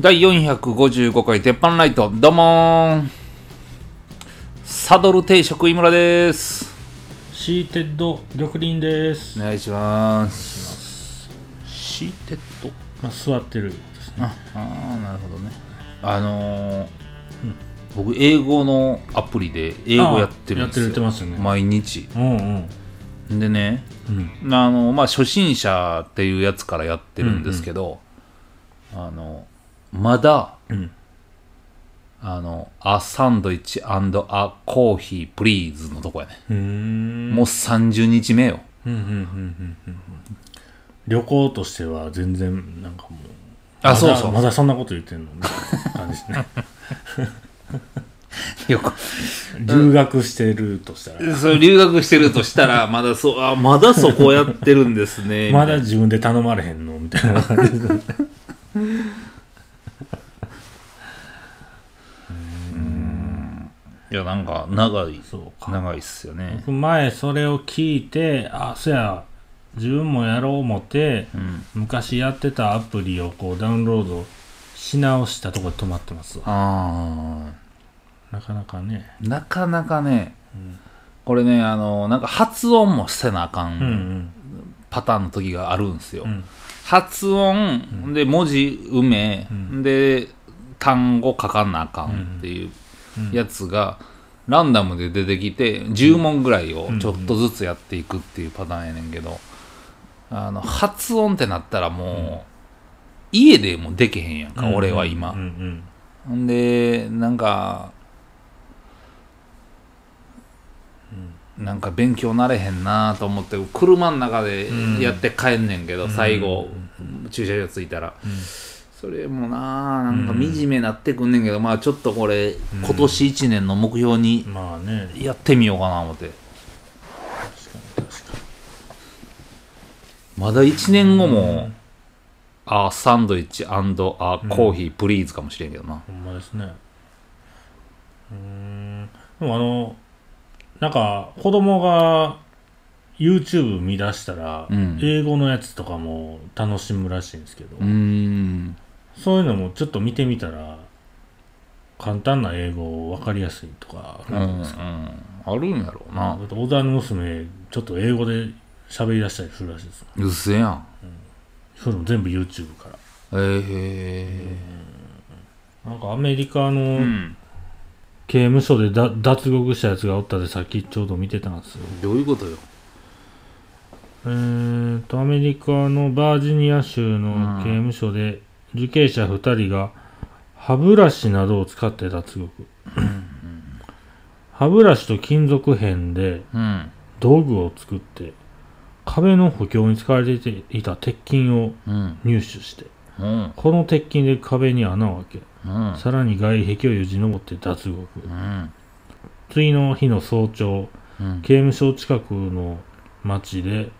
第455回鉄板ライトどうもー。サドル定食井村です。 Seated 緑林です、お願いします。 Seated。まあ、座ってるですね。ああーなるほどね。あのー僕英語のアプリで英語やってるんですよ。あやってるやってますよね。毎日。うんうん。でねうん。あのまあ初心者っていうやつからやってるんですけど、あのまだうん。あの、a サンドイッチ &a コーヒープリーズのとこやね。うもう30日目よ。旅行としては全然なんかもうあ、そうそう。まだそんなこと言ってんのみたいな感じですね。よく、留学してるとしたら。そう留学してるとしたら、まだそう、あ、まだそこやってるんですね。まだ自分で頼まれへんの？みたいないや、なんか、長い、そうか。長いっすよね。僕前それを聞いてあそや自分もやろう思ってうん。昔やってたアプリをこうダウンロードし直したとこで止まってますわ。あなかなかね。ーなかなかね、これね、あの、なんか発音もせなあかうんん。パターンの時があるんですよ。うん。発音で文字埋め、うん。で単語書かなあかんっていううんやつがランダムで出てきて10問ぐらいをちょっとずつやっていくっていうパターンやねんけどあの発音ってなったらもう家でもできへんやんか、うん。俺は今、うん。うん。ほん。でなんかなんか勉強なれへんなと思って車の中でやって帰んねんけど、最後、駐車場着いたら、それもななんか惨めなってくんねんけど、まあちょっとこれ、今年1年の目標にまあね。やってみようかな思って。まだ1年後も、あサンドイッチあコーヒープリーズかもしれんけどな、ほんまですね。うーん。でもあのなんか子供が YouTube 見出したら、うん。英語のやつとかも楽しむらしいんですけど、うーんそういうのもちょっと見てみたら簡単な英語分かりやすいとかあうんうん。るんですか、あるんやろうな。小田の娘ちょっと英語で喋り出したりするらしいです。うっせやん。それも全部 YouTube から。え。えなんかアメリカうのん。刑務所でだ脱獄したやつがおったでさっきちょうど見てたんですよ。どういうことよ。えーとアメリカのバージニア州の刑務所で受刑者2人が歯ブラシなどを使って脱獄。歯ブラシと金属片でうん道具を作って壁の補強に使われていた鉄筋をうん入手してうんこの鉄筋で壁に穴を開けうんさらに外壁をよじ登って脱獄。うん次の日の早朝うん。刑務所近くの町で、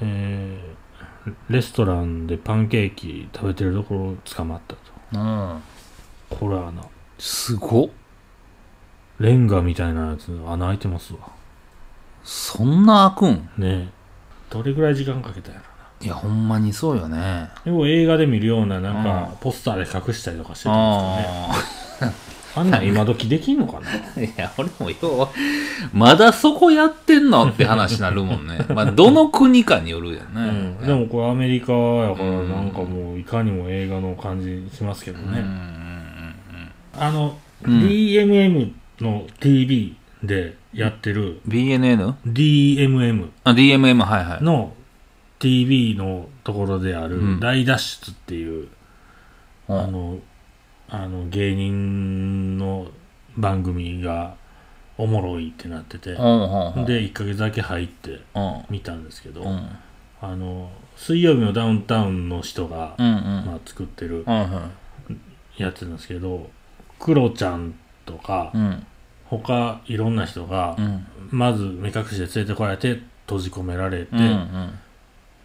えーレストランでパンケーキ食べてるところを捕まったと。うん。これ穴すごっレンガみたいなやつ穴開いてますわ。そんな開くん？ね。えどれぐらい時間かけたんやろいやほんまにそうよね。でも映画で見るようななんうかポスターで隠したりとかしてたんですかね。ああんなん今時できんのかな？あ いや俺もようまだそこやってんのって話になるもんね。まあどの国かによるよね、うん、でもこれアメリカやからうんなんかもういかにも映画の感じしますけどね、あの、うん。DMM の TV でやってる BNN? DMM あ DMM はいはい。の TV のところであるうん。大脱出っていう、うん。あのあの芸人の番組がおもろいってなってて、で1ヶ月だけ入ってうん。見たんですけど、うん。あの水曜日のダウンタウンの人が、まあ、作ってるうんやつなんですけどクロちゃんとか、うん。他いろんな人が、うん。まず目隠しで連れてこられて閉じ込められて、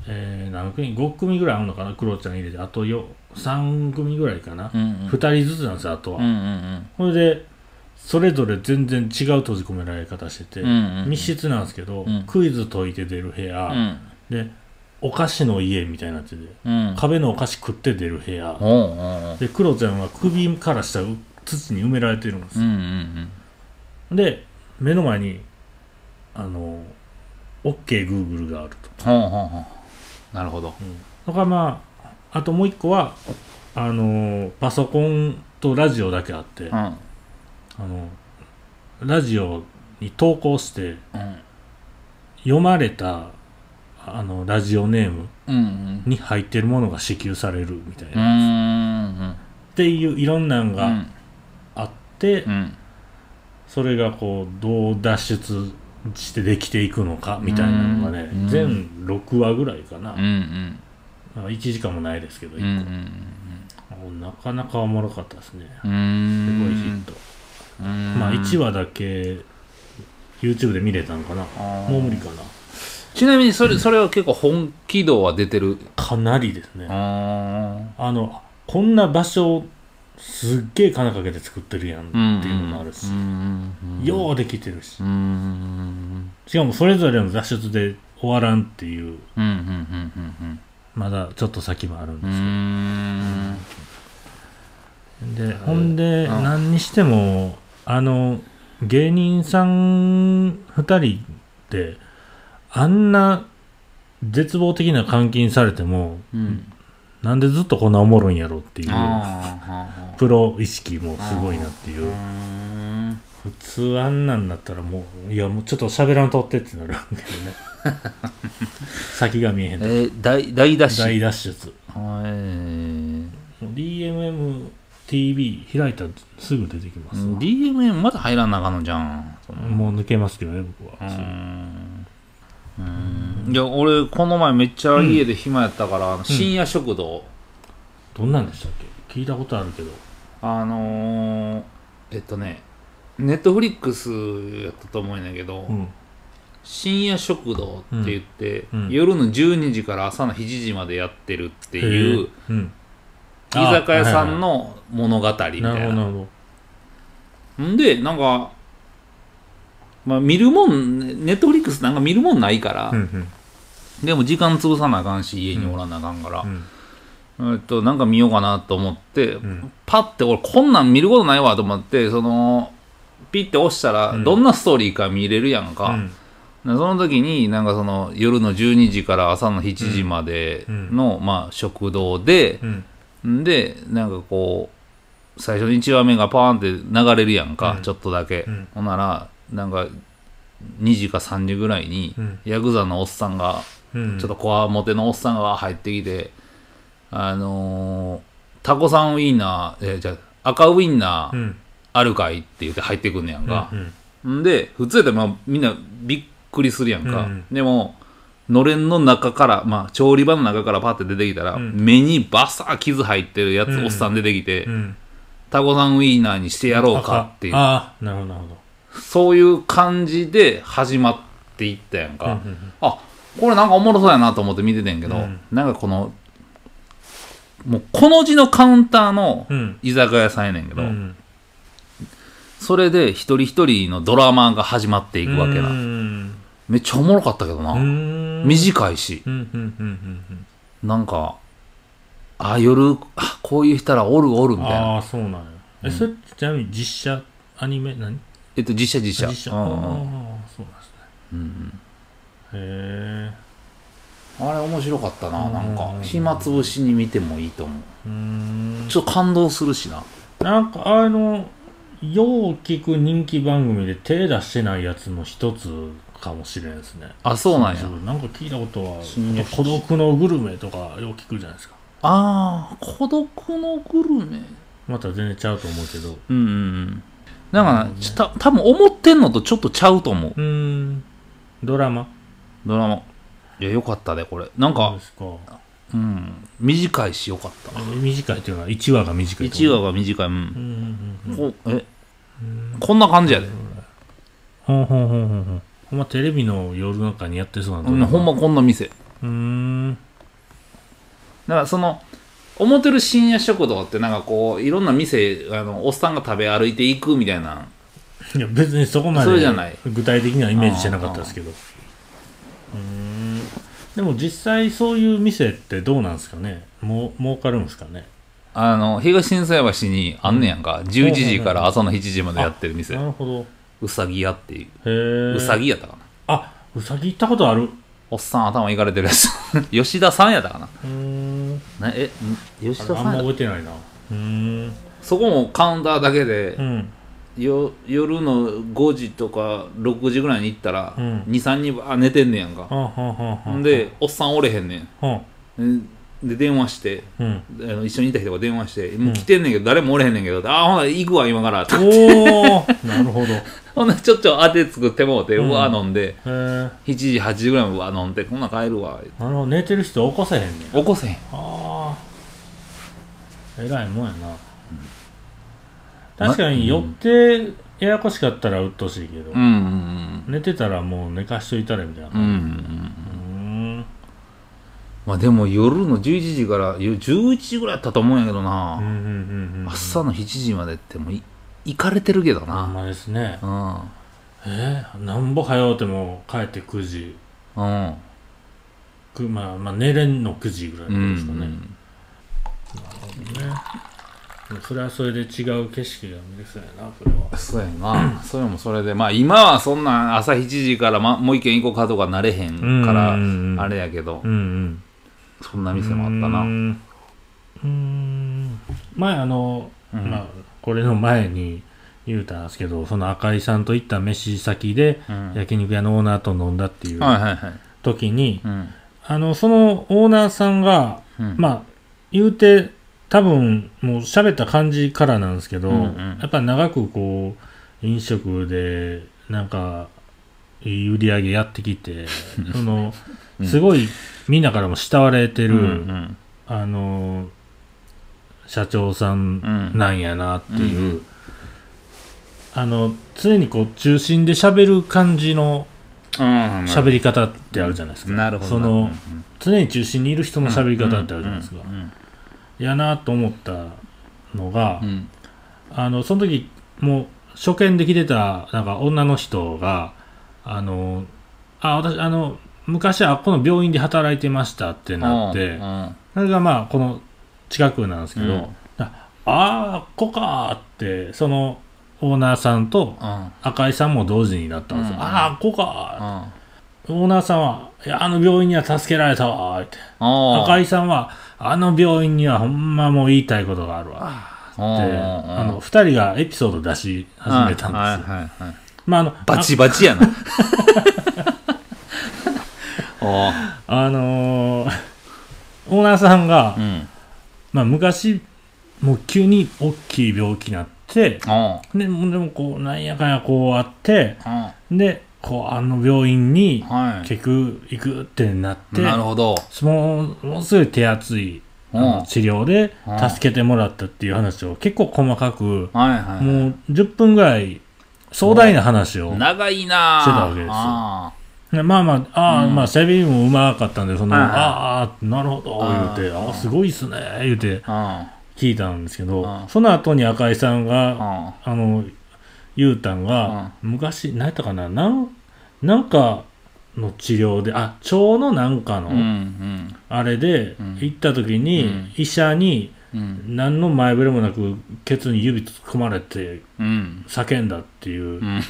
えー何組？5組ぐらいあるのかな？クロちゃん入れて。あとよ3組ぐらいかな、うんうん。2人ずつなんですよあとは、うんうんそれでそれぞれ全然違う閉じ込められ方してて、うんうんうん。密室なんですけど、うん。クイズ解いて出る部屋、うん。でお菓子の家みたいになってて、うん。壁のお菓子食って出る部屋、おうおうでクロちゃんは首から下土に埋められてるんですうんうよ、ん。で目の前にあの OKGoogle があるとなるほど。だからまああともう一個はあのパソコンとラジオだけあって、うん。あのラジオに投稿してうん読まれたあのラジオネームに入ってるものが支給されるみたいうな、っていういろんなのがうん。あって、うん。それがこうどう脱出してできていくのかみたいなのがねうん。全6話ぐらいかな、うんうん。まあ1時間もないですけどうんう1ん個、なかなかおもろかったですね。うすんごいヒット、うん。まあ1話だけ YouTube で見れたのかな。もう無理かな。ちなみにそれそれは結構本気度は出てる？かなりですね。ああのこんな場所すっげえ金かけて作ってるやんっていうのもあるし、ようできてるし。しかもそれぞれの脱出で終わらんっていう。まだちょっと先もあるん。うですん。けど、でほん。でうん。何にしてもあの芸人さん。2人ってあん。な絶望的な監禁されてもうんなんでずっとこんなおもろいんやろっていうあプロ意識もすごいなっていう。普通あんなんだったらもういやもうちょっと喋らんとってってなるんだけどね。先が見えへんえー大大ダッシュ大脱出。はい。DMMTV 開いたらすぐ出てきます。わ、DMM まだ入らなあかんのじゃん。もう抜けますけどね僕うは、ん。うんいや俺この前めっちゃ家で暇やったから、あの深夜食堂、どんなんでしたっけ？聞いたことあるけど。あのー、えっとねネットフリックスやったと思うんだけど、うん。深夜食堂って言って、うん。うん。夜の12時から朝の7時までやってるっていうへえうん。居酒屋さんの物語みたいな。なるほどなるほど。んでなんか、まあ、見るもんネットフリックスなんか見るもんないから、うんでも時間潰さなあかんし家におらなあかんから。う、ん。えっと、なんか見ようかなと思って、ん。パッて俺こんなん見ることないわと思ってそのピッて押したらうん。どんなストーリーか見れるやんか、うん。でその時になんかその夜の12時から朝の7時までの、まあ、食堂で、うん。んでなんかこう最初の1話目がパーンって流れるやんか、うん。ちょっとだけ、うん。ほんならなんか2時か3時ぐらいに、うん。ヤクザのおっさんがうん。ちょっとこわもてのおっさんが入ってきて、あのータコさんウインナー、えーじゃあ赤ウインナーうん。あるかいって言って入ってくんねやんか。う。んん。で、普通やったらまあみんなびっくりするやんか。うんでも、のれんの中から、まあ調理場の中からパッて出てきたら、うん。目にバサー傷入ってるやつ、うんおっさん出てきて、うん。タコさんウインナーにしてやろうかっていう、ああなるほどなるほど。そういう感じで始まっていったやんか。うんうん。あこれなんかおもろそうやなと思って見ててんけど、うん。なんかこのもうこの字のカウンターのうん。居酒屋さんやねんけど、うん。それで一人一人のドラマが始まっていくわけうな、ん。めっちゃおもろかったけどな、うん。短いし。なんかあ夜あこういう人らおるおるみたいな。ああそうなんや。えそれちなみに実写アニメ？何？えっと実写実写。実写。ああそうなんですね。うんへえあれ面白かったななんか。うん。暇つぶしに見てもいいと思う。うーん。ちょっと感動するしな。なんかあのよう聞く人気番組で手出してないやつの一つかもしれんですね。あそうなんや。なんか聞いたことは孤独のグルメとかよう聞くじゃないですか。ああ孤独のグルメ。また全然ちゃうと思うけど。うんうんうん。だからなちた多分思ってんのとちょっとちゃうと思う。うーん。ドラマ？ドラマ。いやよかったでこれ。なんかそうん。短いしよかった。え短いっていうのは1話が短いってこと。1話が短い。うん。うんうんうん。こえ？こんな感じやで、ほんほんほんほんほんほん。まテレビの夜中にやってそうなうん、ほんまこんな店。だうーん。からその思ってる深夜食堂ってなんかこういろんな店あのおっさんが食べ歩いていくみたいな。いや別にそこまでそれじゃない。具体的なイメージじゃなかったですけど。うーんでも実際そういう店ってどうなんですかね？もう儲かるんですかね？あの東心斎橋にあんねやんか、11時から朝の7時までやってる店。なるほど。うさぎ屋っていう。うさぎやったかな。あうさぎ行ったことある。おっさん頭いかれてるやつ。吉田さんやったかな。うーん。なえん？吉田あんまさんやった覚えてないな。うーん。そこもカウンターだけでう、んよ夜の5時とか6時ぐらいに行ったら、うん。23人寝てんねやんか、んでおっさんおれへんねはあん。で電話してうん。あの一緒にいた人が電話して「もう来てんねんけど誰もおれへんねんけど」ああほな行くわ今から」おおなるほど。へ ほんならちょっちょ当て作ってもうて、ううんわ飲んで。え7時8時ぐらいまでうわ飲んでこんなん帰るわ。なるほど。寝てる人起こせへんねん起こせへん。ああえらいもんやな、確かに寄ってややこしかったらうっとうしいけど、うんうん寝てたらもう寝かしといたらみたいなうんうん。まあでも夜の11時からよ11時ぐらいやったと思うんやけどうんうんな、うんうん。朝の7時までってもうい行かれてるけどほんなまですね。うん。えー、なんぼ早うても帰って9時。うん。くまあまあ寝れんの9時ぐらいうんですかね、ねでもそれはそれで違う景色が見れそうやなそれは。そうやな。それもそれで。まあ今はそんなん朝7時から、ま、もう一軒行こうかとかなれへんからあれやけど。うんうん。そんな店もあったな。ん。うーん。前あの、うん。まあこれの前に言うたんですけどその赤井さんと行った飯先でうん。焼肉屋のオーナーと飲んだっていうはいはいはい。時に、うん。あのそのオーナーさんがうん。まあ言うて多分もう喋った感じからなんですけど、うんうん。やっぱ長くこう飲食でなんかいい売り上げやってきて そのうんすごいみんなからも慕われてる、うんうん。あの社長さんなんやなっていう、うんあの常にこう中心で喋る感じのうん喋り方ってあるじゃないですか、なるほど。その常に中心にいる人の喋り方ってあるじゃないですか、うんやなと思ったのが、うん。あのその時もう初見で来てたなんか女の人があのあ私あの昔はこの病院で働いてましたってなって、うん。それがまあこの近くなんですけど、うん。ああーここかーってそのオーナーさんとうん。赤井さんも同時になったんですよ、うん。ああここかオーナーさんはいやあの病院には助けられたわーって。あ赤井さんはあの病院にはほんまもう言いたいことがあるわ。あってあの二人がエピソード出し始めたんですよ、はいはいはいまああのバチバチやな。ああ。のーオーナーさんが、うん。まあ、昔もう急に大きい病気になってでもでもこうなんやかんやこうあってうんでこうあの病院にはい。結局行くってなってなるほど。もうものすごい手厚いあのうん治療でうん。助けてもらったっていう話を結構細かくはいはいもう10分ぐらい壮大な話を長いな。してたわけですよ。あでまあまあああ、うん。まあセビもうまかったんでその、はいはい。ああなるほど言うてうんあすごいっすね言うてあ聞いたんですけど、うん。その後に赤井さんうんが、うん。あの言うたんが、昔何やったかな？なんなんかの治療であ腸のなんかの、あれでうん。行った時に、うん。医者にうん。何の前触れもなくケツに指突っ込まれてうん。叫んだっていう、うん。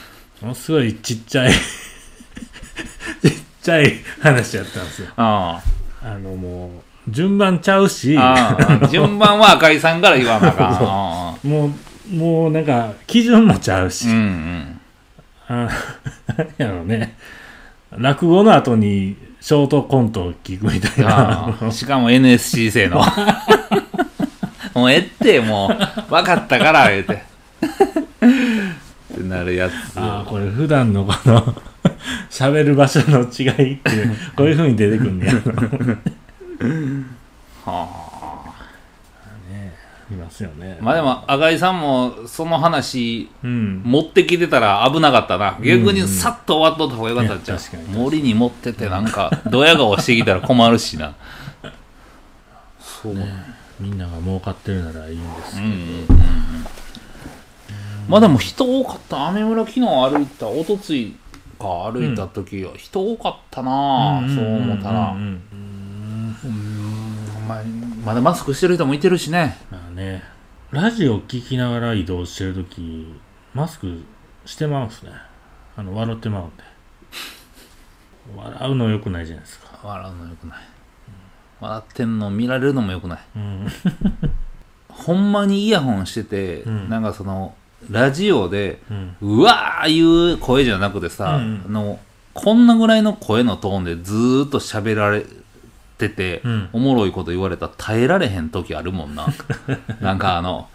ものすごいちっちゃい ちっちゃい話やったんですよ。ああ。のもう順番ちゃうし順番は赤井さんから言わなあかん。もうもうなんか基準もちゃうし、うんうん。あ何やろうね。落語の後にショートコントを聞くみたいな。ああしかも NSC 生の。もうええってもう分かったから言うて。ってなるやつ。ああこれ普段のこの 喋る場所の違いってこういうふうに出てくるんねやはねいますよね。あまあでも赤井さんもその話うん。持ってきてたら危なかったな。逆にさっと終わっとった方がよかったんちゃう。いや確かに。森に持っててなんかドヤ顔してきたら困るしな。そう。みんなが儲かってるならいいんですうんうんうんうん。まあでも人多かった。雨村昨日歩いたおとついか歩いた時は人多かったな、そう思ったら、うんうんうんまだマスクしてる人もいてるしね。まあねラジオ聞きながら移動してるときマスクしてまうんすね。あの笑ってまうんで。笑うのよくないじゃないですか。笑うのよくない、笑ってんの見られるのもよくない。うん。ほんまにイヤホンしてて、うん。なんかそのラジオでうわーいう声じゃなくてさ、うん。あのこんなぐらいの声のトーンでずーっと喋られてて、うん。おもろいこと言われたら耐えられへん時あるもんな。なんかあの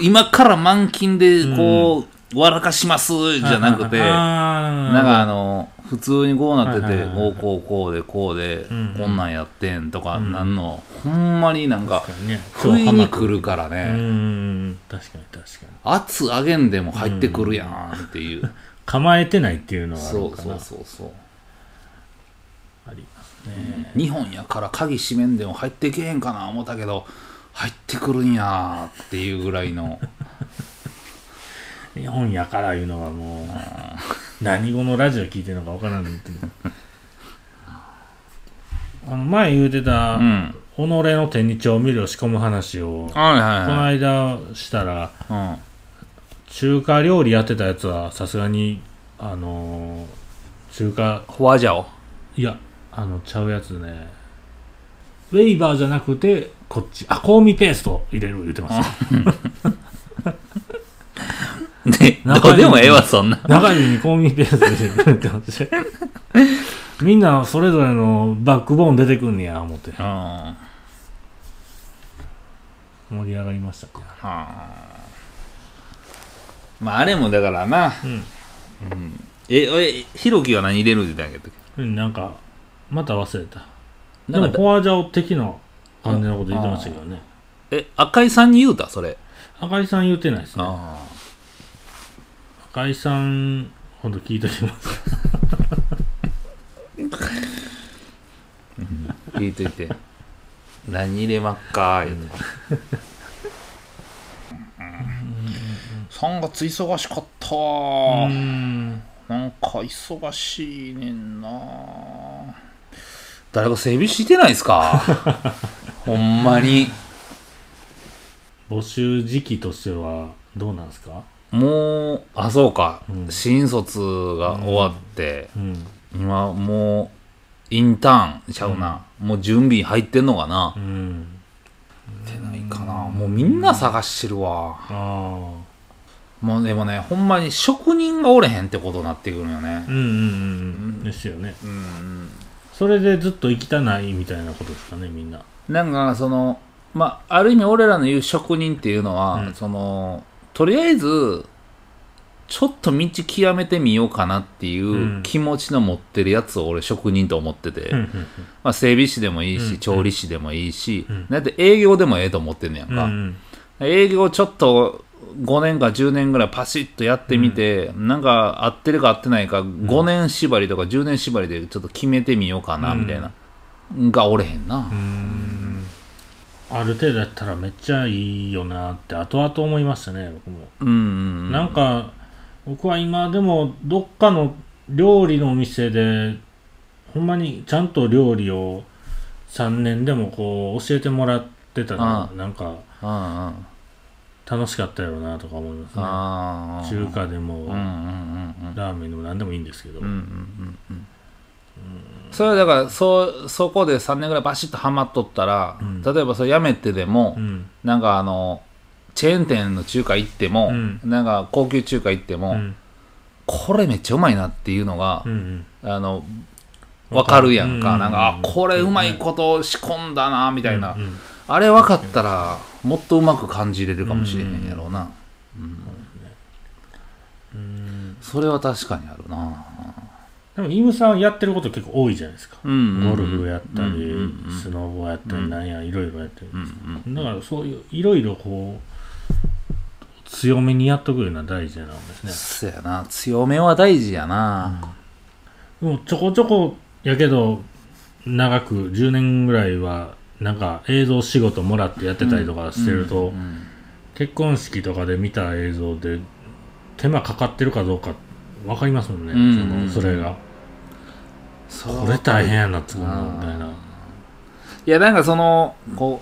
今から満勤でこう、笑かしますじゃなくて、ななんかあの普通にこうなってて、こうこうこうでこうで、うんこんなんやってんとかうん。なんの、ほんまになんかね。不意に来るからうね、ん確かに確かに。圧上げんでも入ってくるやんっていう、構えてないっていうのはあそうそうるかなそうそうあり。ますね日本やから鍵閉めんでも入ってけへんかな思ったけど入ってくるんやっていうぐらいの。日本やからいうのはもう何語のラジオ聞いてるのかわからんけどあの前言うてた、うん。己の手に調味料仕込む話を、はいこのはい。間したらはい、中華料理やってたやつはさすがにあのー中華うん、ホワジャオ？いやあのちゃうやつね。ウェイバーじゃなくてこっち。あ香味ペースト入れる言ってます。よ で中どうでもええわそんな。中指に香味ペースト入れるってます。よみんなそれぞれのバックボーン出てくんねや思って。うん。は盛り上がりましたねあ。まああれもだからな。うん。ええひろきは何入れるって言ったんやっけ？うんなんかまた忘れた。でもなんかフォアジャオ的な感じのこと言ってましたけどね。え赤井さんに言うた？それ。赤井さん言ってないですね。あ赤井さんほんと聞いときます。あ聞いといて。何入れまっか言うて。3月忙しかったうわん。なん。か忙しいねん。な誰か整備してないですか？ほんまに。募集時期としてはどうなんですか？もうあそうか、うん。新卒が終わって、うん。今もうインターンちゃうな、もう準備入ってんのかな、うん。ってないかな。もうみんな探してるわ。あもうでもねほんまに職人がおれへんってことになってくるよね。あうんうんうんうん。ですよね。うんそれでずっと生きたないみたいなことですかねみんな。なんかそのまあある意味俺らの言う職人っていうのは、うん。そのとりあえずちょっと道極めてみようかなっていう気持ちの持ってるやつを俺職人と思ってて、うんまあ、整備士でもいいし、うん調理師でもいいし、うんだって営業でもええと思ってんねやんか、うんうん。営業ちょっと5年か10年ぐらいパシッとやってみて、なんか合ってるか合ってないか5年縛りとか10年縛りでちょっと決めてみようかなうんみたいな、がおれへんな、うん。ある程度やったらめっちゃいいよなって後々思いましたね僕も。うんうんなんか僕は今でもどっかの料理のお店でほんまにちゃんと料理を3年でもこう教えてもらってたらあなんかうんうん楽しかったやろうなとか思いますね。中華でもうんうんうんうん。ラーメンでも何でもいいんですけど。うんうんうんうん。それはだからそそこで3年ぐらいバシッとハマっとったら、うん。例えばそれやめてでも、うん。なんかあのチェーン店の中華行っても、うん。なんか高級中華行っても、うん。これめっちゃうまいなっていうのがう、んあのわかるやんか、うん。なんかあこれうまいこと仕込んだなみたいな、うんうん。あれ分かったらもっとうまく感じれるかもしれへんやろうな、うん。それは確かにあるな。でもイムさんやってること結構多いじゃないですか。うんゴルフやったり、うんうんうんスノボやったり、うん。なんやいろいろやってる、うんうんだからそういういろいろこう強めにやっとくのは大事なんですね。そやな。強めは大事やな、でもちょこちょこやけど長く10年ぐらいはなんか映像仕事もらってやってたりとかしてると、うん結婚式とかで見た映像で手間かかってるかどうか分かりますもんね、うんそのそれが。そこれ大変やな作るのみたいな。いやなんかそのこ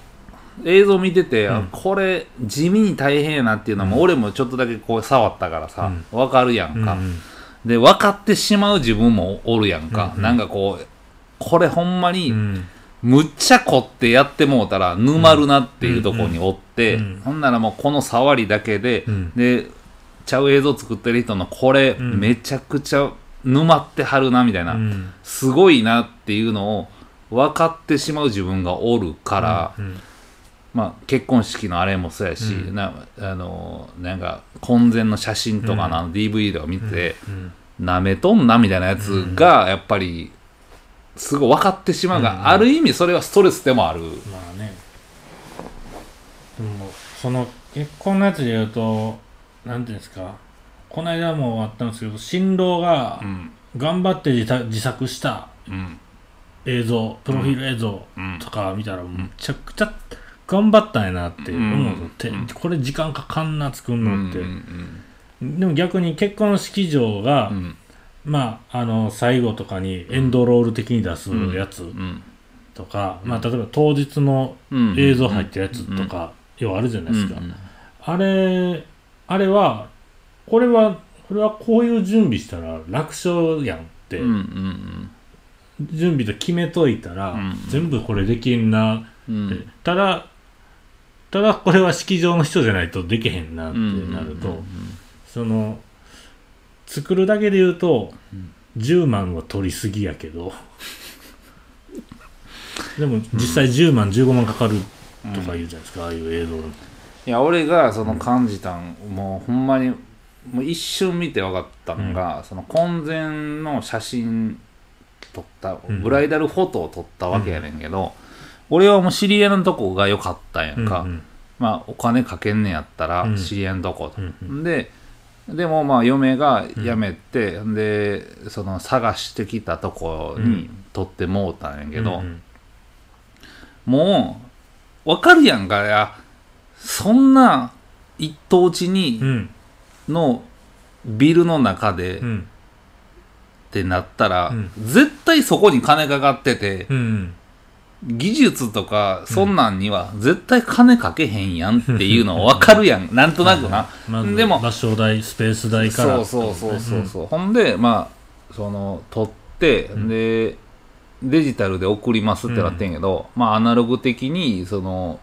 う映像見てて、うん。あこれ地味に大変やなっていうのも、俺もちょっとだけこう触ったからさ、うわかるやんか、うんで分かってしまう自分もおるやんか、うん。なんかこうこれほんまに、うんむっちゃ凝ってやってもうたら沼るなっていうところにおって、うんほんならもうこの触りだけで、うん。でちゃう映像作ってる人のこれ、ん。めちゃくちゃ沼ってはるなみたいな、うん。すごいなっていうのを分かってしまう自分がおるから、うんまあ、結婚式のあれもそうやし、うん。なあのなんか婚前の写真とかの DVD とか見て、うんなめとんなみたいなやつがやっぱりすごい分かってしまうが、うん。ある意味それはストレスでもある。まあね。でもその結婚のやつで言うとなんていうんですか？この間もあったんですけど新郎がうん。頑張って自作自作したうん。映像プロフィール映像うん。とか見たらむちゃくちゃ頑張ったんやなって思うのって、うん。これ時間かかんな作るのって、うんでも逆に結婚式場が、うんまああの最後とかにエンドロール的に出すやつうん。とか、まあ例えば当日のうん。映像入ってるやつとか、要はあるじゃないですか、うん。あれあれはこれはこれはこういう準備したら楽勝やんって、準備と決めといたら、うん。全部これできんなうん。って、ただただこれは式場の人じゃないとできへんなってうん。なると、その作るだけで言うと、10万は取りすぎやけど。でも実際10万15万かかるとか言うじゃないですか、ああいう映像の。いや俺がその感じたん、もうほんまにもう一瞬見て分かったのが、その婚前の写真撮った、ん。ブライダルフォトを撮ったわけやねんけど、俺はもう知り合いのとこが良かったんやんか、うんまあお金かけんねやったらうん。知り合いのとこ、うん。ででもまあ嫁が辞めて、でその探してきたとこに撮ってもうたんやけど、うんもう分かるやんか。いやそんな一等地にうん。のビルの中でっうん。てなったら、うん。絶対そこに金かかってて、うん技術とかそんなんには絶対金かけへんやんっていうの分かるやん。なんとなくな、まずでも場所代スペース代から。そうそうそうそうそう、ほんでまあその撮って、ん。でデジタルで送りますってなってんけど、まあアナログ的にその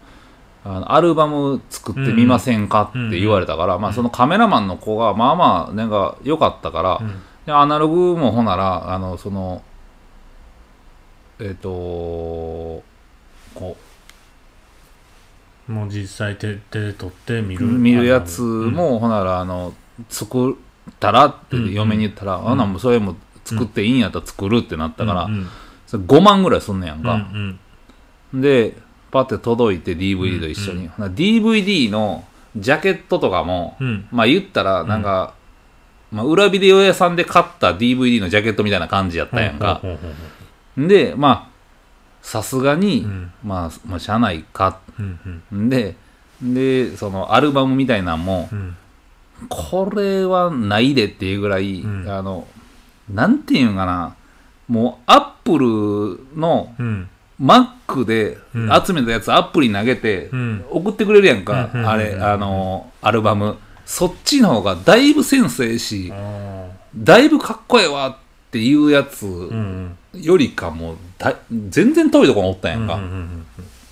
あのアルバム作ってみませんかって言われたから、まあそのカメラマンの子がまあまあなんか良かったから、アナログもほんならあのそのえっ、とこもう実際手手で撮って見うる。見るやつも、ほん。ならあの作ったらってうん嫁に言ったら、あん。なんもうそれも作っていいんやったら作るってなったから、うんそれ5万ぐらいすんねやんうんか、でパッて届いて DVD と一緒に、ほな DVD のジャケットとかも、うん。うんまあ言ったらなんか、まあ、裏ビデオ屋さんで買った DVD のジャケットみたいな感じやったやんか、ほうほうほうほでまあさすがに、うん。まあ、まあしゃあないか。ううんうん。ででそのアルバムみたいなんも、うん。これはないでっていうぐらい、うん。あのなんていうんかな。もうアップルのうん、Mac でうん。集めたやつアップルに投げてうん。送ってくれるやんか、うんあれあのアルバム。そっちの方がだいぶセンスええしあだいぶかっこええわっていうやつよりかもだ全然遠いところにおったんやんか、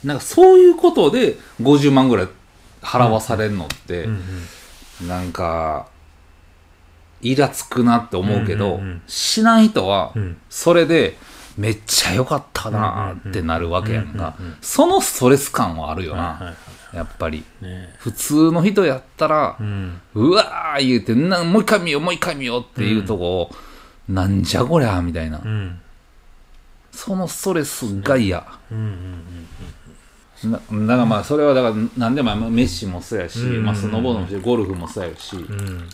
なんかそういうことで50万ぐらい払わされるのって、なんかイラつくなって思うけど、しない人はうん。それでめっちゃ良かったなーってなるわけやんか。そのストレス感はあるよな、やっぱり。いね。普通の人やったらう、ん。うわー言うてなもう一回見ようもう一回見ようっていうとこを、なんじゃこりゃみたいな、うん。そのストレスが嫌、うんうんなだからまあそれはだから何でもまあメッシもそうやし、うん。うんうんまあ、スノーボードもそうやしゴルフもそうやし、うん。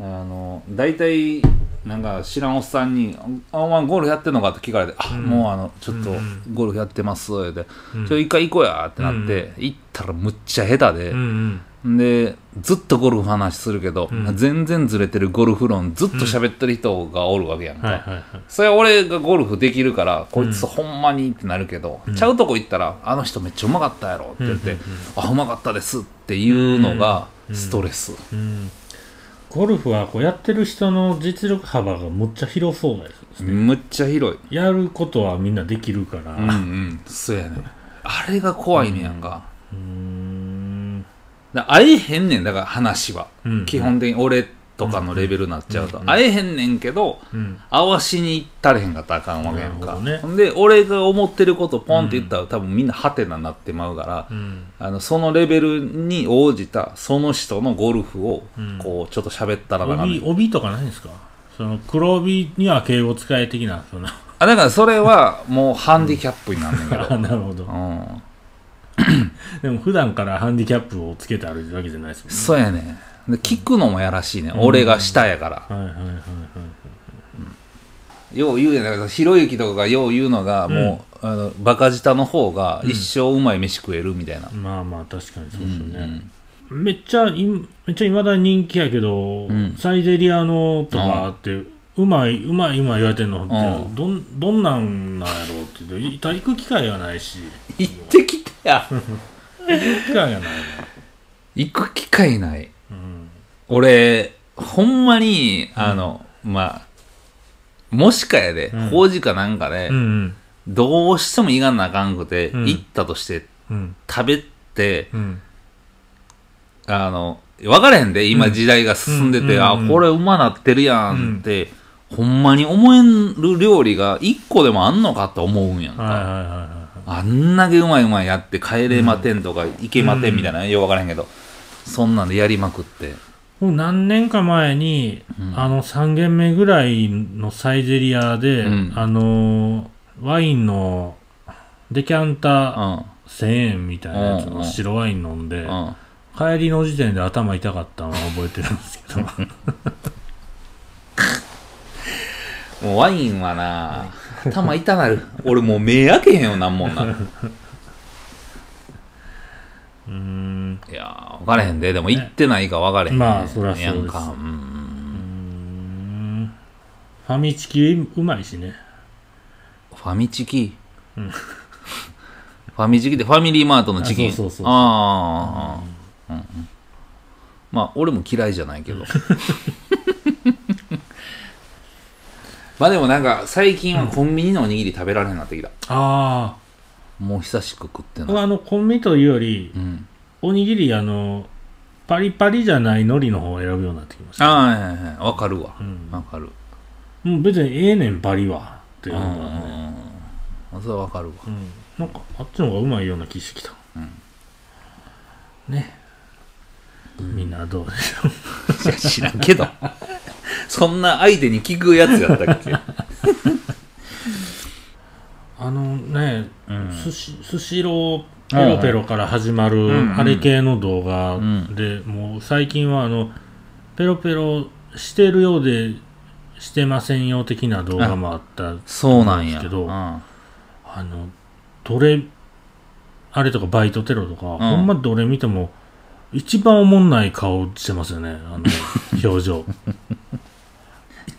あの大体なんか知らんおっさんに「あお前ゴルフやってんのか?」って聞かれて「あもうあのちょっとゴルフやってます」って「うん。ちょ一回行こうや」ってなって、行ったらむっちゃ下手で、でずっとゴルフ話するけど、うん。全然ずれてるゴルフ論ずっと喋ってる人がおるわけやんか、はいはいはい。それは俺がゴルフできるからこいつほんまにってなるけど、うん。ちゃうとこ行ったらあの人めっちゃうまかったやろって言って、うんうん。あうまかったですっていうのがうん。ストレス、うん。ゴルフはこうやってる人の実力幅がむっちゃ広そうですね、むっちゃ広い。やることはみんなできるから。うんうん。そうやね。あれが怖いねやんか,、うーんだ会えへんねんだから話は、うん。基本的に俺とかのレベルになっちゃうと、うん会えへんねんけどうん。合わしに行ったれへんかったらあかんわけやんか、ね。で俺が思ってることポンって言ったら、多分みんなハテナになってまうから、うん。あのそのレベルに応じたその人のゴルフをうん。こうちょっと喋ったらな帯帯とかないんですか？その黒帯には敬語使い的なその。あだからそれはもうハンディキャップになんねんけど、あ なるほど。うん、でも普段からハンディキャップをつけて歩いてるわけじゃないですもんね。そうやね。で聞くのもやらしいね、俺が下やから。はいはいはいはいよう言うやんだひろゆきとかがよう言うのが、もうあのバカ舌の方が一生うまい飯食えるみたいな、まあまあ確かにそうですよね、うんめっちゃいめっちゃ未だに人気やけど、ん。サイゼリアのとかって、うまいうまい今言われてんのって、うん。どんどんなんなんやろうって。言って行く機会がないし。行ってきたや。行く機会がない。の行く機会ない。うん。俺ほんまにあの、まあもしかやで、うん。法事かなんかで、うんどうしても行かなあかんくて、うん。行ったとしてうん。食べてうん。あの分からへんで今時代が進んでて、うんうんあこれうまなってるやんって、ほんまに思える料理が一個でもあんのかって思うんやんか、はいはいはいはいあんだけうまいうまいやって帰れまてんとか、行けまてんみたいな、よう分からへんけどそんなんでやりまくって。もう何年か前に、うん。あの3軒目ぐらいのサイゼリアで、うん。あのワインのデキャンターうん。1000円みたいなやつの白ワイン飲んで、うん。帰りの時点で頭痛かったのは覚えてるんですけど。もうワインはな頭痛なる。俺もう目開けへんよなんもんな。うーん。いやー分からへんで。でも行ってないか分からへんまあそりゃそうです。やんか、うん。ファミチキうまいしね。ファミチキ、うん。ファミチキってファミリーマートのチキン？あそうそうそうそう。ああ、うんうん。まあ俺も嫌いじゃないけど まあでもなんか最近はコンビニのおにぎり食べられへんなってきた、あもう久しく食ってあない、あのコンビニというよりうん、おにぎりあのパリパリじゃない海苔の方を選ぶようになってきました。ああはいはいはい。わかるわ。うん。わかる。もう別にええねんパリは。っていううんのがね、うん。それはわかるわ。うん、なんかあっちの方がうまいような気してきた、ね、みんなどうでしょう。いや知らんけど そんな相手に聞くやつやったっけ？あのねうん。スシスシローペロペロから始まうんうん。るあれ系の動画ん。で、もう最近はあのペロペロしてるようでしてませんよ的な動画もあったそうなんやですけどうんあのどれあれとかバイトテロとか、ほんまどれ見ても一番おもんない顔してますよねあの表情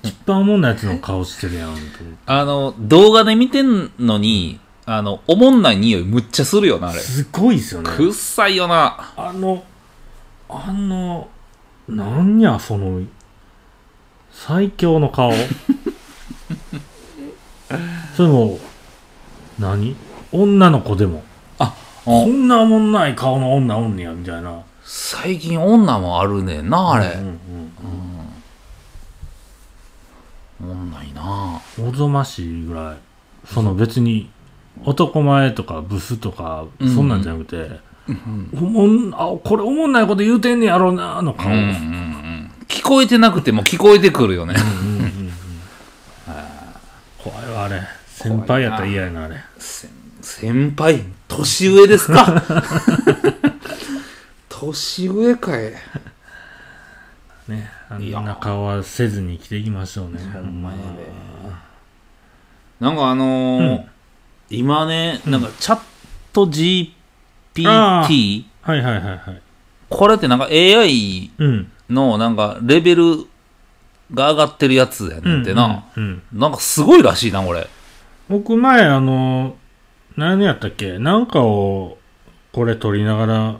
一番おもんないやつの顔してるやんと思って。あの動画で見てんのにあのおもんない匂いむっちゃするよなあれ。すごいですよね。くっさいよな。あのあのなんやその最強の顔。それも何？女の子でも。こんなおもんない顔の女おんねやみたいな。最近女もあるねんなあれ、うんうんおもんないな。うんおぞましいぐらい。その別に男前とかブスとかそんなんじゃなくて、おもんあこれおもんないこと言うてんねやろうなの顔、うんうんうん。聞こえてなくても聞こえてくるよね。怖いわあれ。先輩やったら嫌やなあれ。先先輩年上ですか？年上かいねあいやんな顔はせずに生きていきましょうねほんまやで。なんかあのーうん。今ねなんかチャット GPT はいはいはいはい。これってなんか AI うん。のなんかレベルが上がってるやつやねんってな。うん。うん。なんかすごいらしいな、これ。僕前、あの、何やったっけ？なんかを、これ撮りながら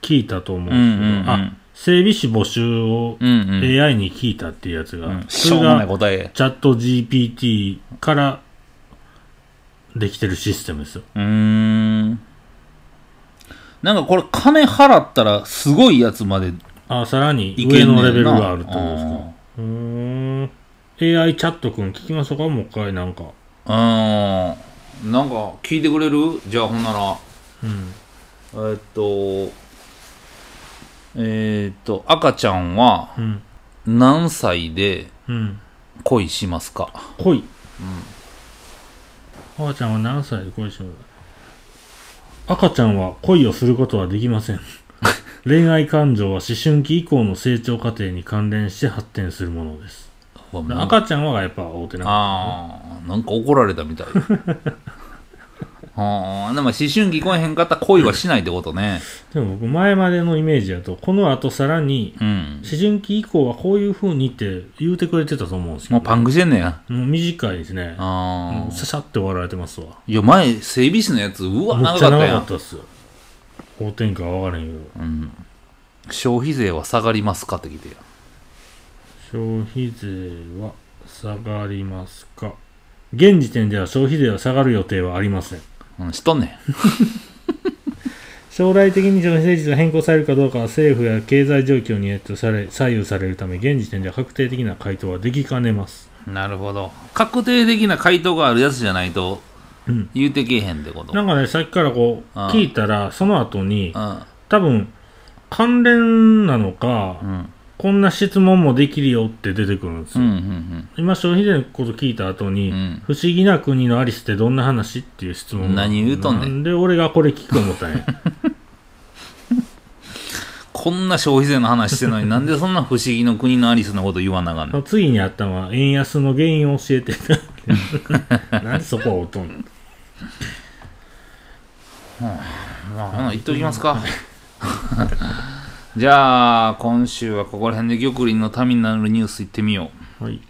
聞いたと思うんですけど、うんうんうん。あ、整備士募集をうんうん。AI に聞いたっていうやつが、うんしそれょうもないが答え。チャット GPT からできてるシステムですよ。うーん。なんかこれ金払ったらすごいやつまであ、さらにいけんねんな上のレベルがあるってことですか。うーん。AI チャットくん聞きましょうかもう一回なんか。うん。うん。なんか聞いてくれる？じゃあほんなら。うん。えーっと、えーっと、赤ちゃんはうん。何歳でうん。恋しますか？恋？赤ちゃんは何歳で恋します？赤ちゃんは恋をすることはできません。恋愛感情は思春期以降の成長過程に関連して発展するものです。うわもう赤ちゃんはやっぱ大手な。ああ、なんか怒られたみたい。ああ、でも思春期来えへんかったら恋はしないってことね。でも僕前までのイメージだと、この後さらに、うん。思春期以降はこういう風にって言うてくれてたと思うんですけど、もうパンクしてんねや。もう短いですね。もああ。うささって終わられてますわ。いや、前、整備士のやつ、うわ、めっ長かった長かっ。たっすよ。法天下は分からへんけど。うん。消費税は下がりますかって聞いてや。消費税は下がりますか現時点では消費税は下がる予定はありません。うん、知っとんねん。将来的に消費税率が変更されるかどうかは政府や経済状況によってされ左右されるため、現時点では確定的な回答はできかねます。なるほど。確定的な回答があるやつじゃないと、うん言うてけえへんってこと。なんかね、さっきからこう、うん聞いたら、その後にう、ん。多分、関連なのかう、ん。こんな質問もできるよって出てくるんですうん。うよ。ん。今、消費税のこと聞いた後に、うん不思議な国のアリスってどんな話っていう質問が何言うとんねんで俺がこれ聞く思ったんや。こんな消費税の話してんのになんでそんな不思議の国のアリスのこと言わなあかんねん。次にあったのは、円安の原因を教えて。なんでそこを打とんの？まあ、ほな言っときますか。じゃあ、今週はここら辺で玉林のためになるニュース行ってみよはい。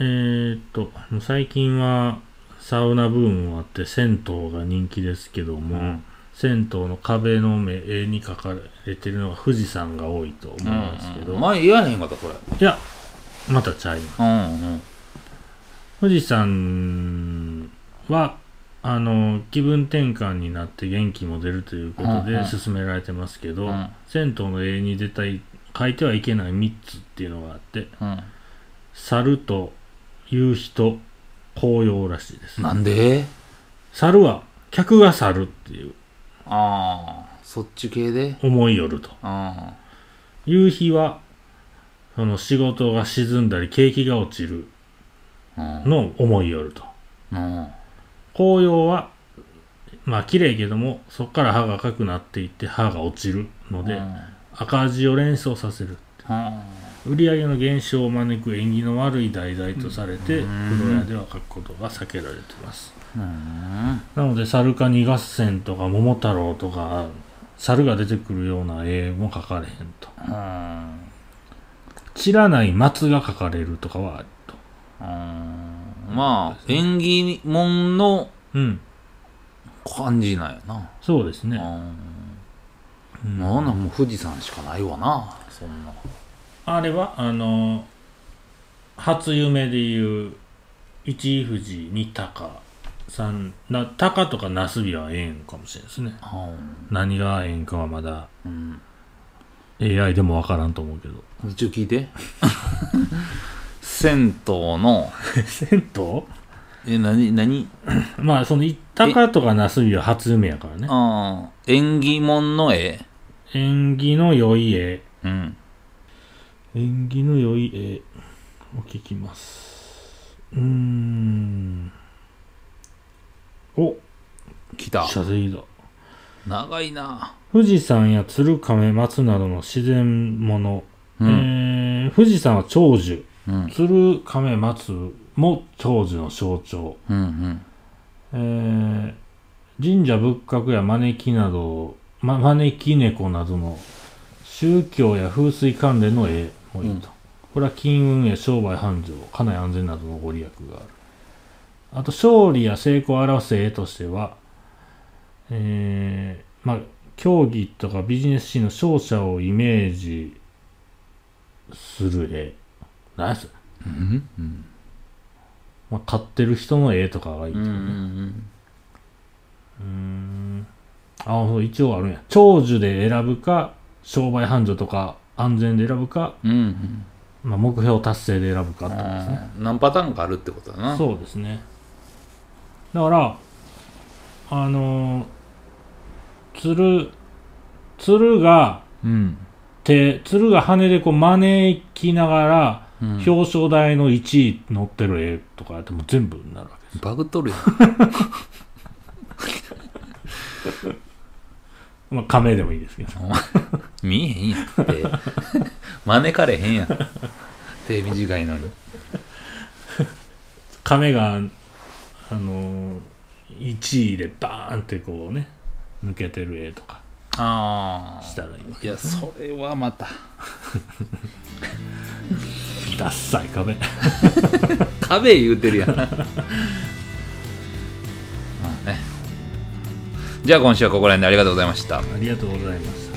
えー、っと、もう最近はサウナブームもあって銭湯が人気ですけどう。も、銭湯の壁の目絵に描かれてるのが富士山が多いと思うんですけど、うん、前言わへんかった、それ。いや、またちゃいます。うんうん。富士山は、あの、気分転換になって元気も出るということでうんうん勧められてますけど、うん銭湯の絵に出たい、書いてはいけない3つっていうのがあって、うん。猿と夕日と紅葉らしいです。なんで？猿は、客が猿っていうああ、そっち系で？思いよると。あ夕日は、その仕事が沈んだり景気が落ちる。のを思いよると。うん。紅葉は、まあ綺麗けども、そこから歯が赤くなっていって歯が落ちるので、うん赤字を連想させる。売上の減少を招く縁起の悪い題材とされて、うん風呂屋では書くことが避けられています。うん。なので、猿カニ合戦とか桃太郎とか、猿が出てくるような絵も描かれへんと。うん。散らない松が描かれるとかはあると。うんまあ、縁起物のうん。感じなんやな。そうですね。うん。なんなんもう富士山しかないわな、そんな。あれは、あの、初夢でいう、一富士二鷹さん、な、鷹とかナスビはええんかもしれないですね。何がええんかはまだうん。AI でもわからんと思うけど。一応聞いて。銭湯の、銭湯？え、なに、なに、まあ、その、鷹とかナスビは初夢やからね。あー縁起物の絵。縁起の良い絵。うん。縁起の良い絵を聞きます。うーん。お、来た。謝罪だ。長いな。富士山や鶴亀松などの自然物、うん。えー富士山は長寿うん。鶴亀松も長寿の象徴、うん。うん。えー神社仏閣や招きなどま、招き猫などの宗教や風水関連の絵もいいと。これは金運や商売繁盛、家内安全などのご利益がある。あと、勝利や成功を表す絵としては、えー、まあ、競技とかビジネスシーンの勝者をイメージする絵。何やそれうん？うんまあ、買ってる人の絵とかがいいね。うんうんうーん。あ、そう一応あるんや。長寿で選ぶか、商売繁盛とか安全で選ぶか、うんうんまあ、目標達成で選ぶかってことですね。何パターンかあるってことだなそうですね。だから、あのー、鶴、鶴がうん手、鶴が羽でこう招きながら、うん。表彰台の1位乗ってる絵とかやっても全部になるわけです。バグっとるやん。まあ、亀でもいいですけど。見えへんやんって。招かれへんやん。手短いのに。亀が、あのー、1位でバーンってこうね、抜けてる絵とかあしたらいい。いやそれはまた ダッサい壁。壁言うてるやん まあねじゃあ今週はここら辺でありがとうございましたありがとうございます。